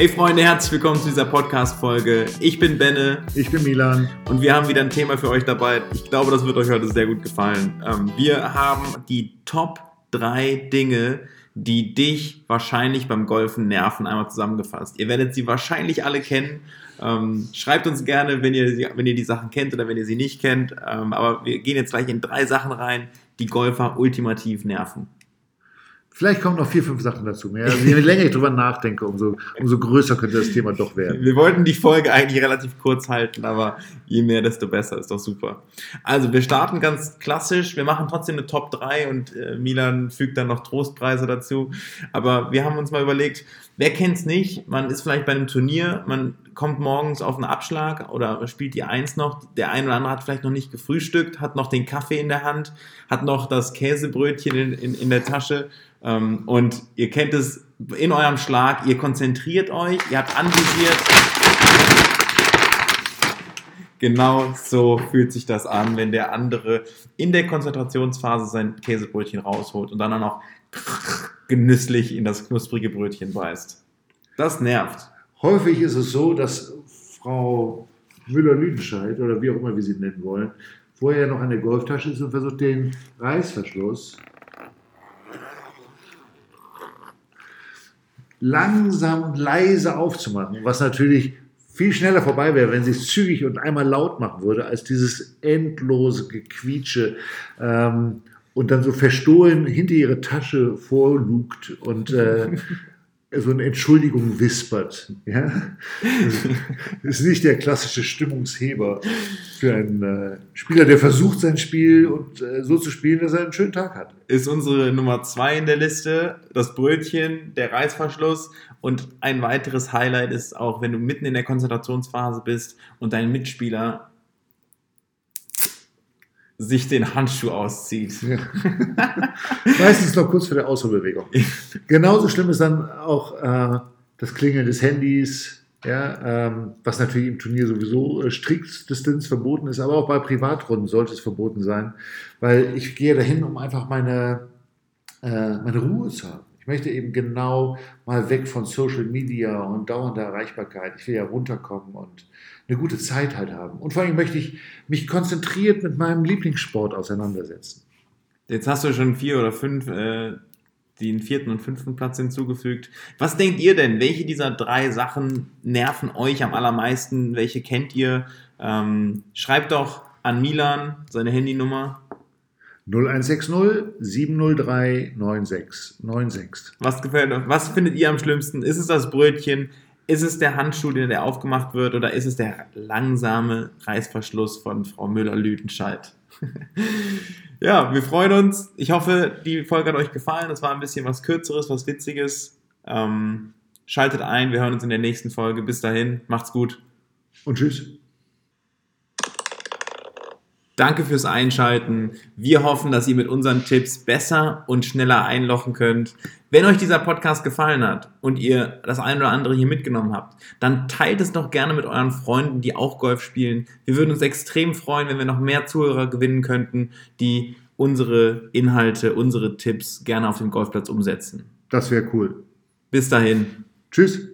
Hey Freunde, herzlich willkommen zu dieser Podcast-Folge. Ich bin Benne. Ich bin Milan. Und wir haben wieder ein Thema für euch dabei. Ich glaube, das wird euch heute sehr gut gefallen. Ähm, wir haben die Top 3 Dinge, die dich wahrscheinlich beim Golfen nerven, einmal zusammengefasst. Ihr werdet sie wahrscheinlich alle kennen. Ähm, schreibt uns gerne, wenn ihr, wenn ihr die Sachen kennt oder wenn ihr sie nicht kennt. Ähm, aber wir gehen jetzt gleich in drei Sachen rein, die Golfer ultimativ nerven. Vielleicht kommen noch vier, fünf Sachen dazu. Mehr. Also, je länger ich drüber nachdenke, umso, umso größer könnte das Thema doch werden. Wir wollten die Folge eigentlich relativ kurz halten, aber je mehr, desto besser. Ist doch super. Also, wir starten ganz klassisch. Wir machen trotzdem eine Top 3 und äh, Milan fügt dann noch Trostpreise dazu. Aber wir haben uns mal überlegt, wer kennt es nicht? Man ist vielleicht bei einem Turnier, man kommt morgens auf einen Abschlag oder spielt die Eins noch. Der eine oder andere hat vielleicht noch nicht gefrühstückt, hat noch den Kaffee in der Hand, hat noch das Käsebrötchen in, in, in der Tasche ähm, und ihr kennt es in eurem Schlag, ihr konzentriert euch, ihr habt anvisiert. Genau so fühlt sich das an, wenn der andere in der Konzentrationsphase sein Käsebrötchen rausholt und dann auch genüsslich in das knusprige Brötchen beißt. Das nervt. Häufig ist es so, dass Frau Müller-Lüdenscheid oder wie auch immer wir sie nennen wollen, vorher noch der Golftasche ist und versucht den Reißverschluss langsam und leise aufzumachen, was natürlich viel schneller vorbei wäre, wenn sie es zügig und einmal laut machen würde, als dieses endlose Gequietsche ähm, und dann so verstohlen hinter ihre Tasche vorlugt und äh, so eine Entschuldigung wispert. Ja? Das ist nicht der klassische Stimmungsheber für einen äh, Spieler, der versucht, sein Spiel und, äh, so zu spielen, dass er einen schönen Tag hat. Ist unsere Nummer zwei in der Liste, das Brötchen, der Reißverschluss und ein weiteres Highlight ist auch, wenn du mitten in der Konzentrationsphase bist und dein Mitspieler sich den Handschuh auszieht. Ja. Meistens noch kurz vor der Ausholbewegung. Genauso schlimm ist dann auch äh, das Klingeln des Handys, ja, ähm, was natürlich im Turnier sowieso äh, Distanz verboten ist, aber auch bei Privatrunden sollte es verboten sein, weil ich gehe dahin, um einfach meine, äh, meine Ruhe zu haben. Ich möchte eben genau mal weg von Social Media und dauernder Erreichbarkeit. Ich will ja runterkommen und eine gute Zeit halt haben. Und vor allem möchte ich mich konzentriert mit meinem Lieblingssport auseinandersetzen. Jetzt hast du schon vier oder fünf äh, den vierten und fünften Platz hinzugefügt. Was denkt ihr denn? Welche dieser drei Sachen nerven euch am allermeisten? Welche kennt ihr? Ähm, schreibt doch an Milan seine Handynummer. 0160 703 9696. Was gefällt euch? Was findet ihr am schlimmsten? Ist es das Brötchen? Ist es der Handschuh, der aufgemacht wird, oder ist es der langsame Reißverschluss von Frau Müller-Lüdenscheid? ja, wir freuen uns. Ich hoffe, die Folge hat euch gefallen. Es war ein bisschen was Kürzeres, was Witziges. Ähm, schaltet ein, wir hören uns in der nächsten Folge. Bis dahin, macht's gut. Und tschüss. Danke fürs Einschalten. Wir hoffen, dass ihr mit unseren Tipps besser und schneller einlochen könnt. Wenn euch dieser Podcast gefallen hat und ihr das ein oder andere hier mitgenommen habt, dann teilt es doch gerne mit euren Freunden, die auch Golf spielen. Wir würden uns extrem freuen, wenn wir noch mehr Zuhörer gewinnen könnten, die unsere Inhalte, unsere Tipps gerne auf dem Golfplatz umsetzen. Das wäre cool. Bis dahin. Tschüss.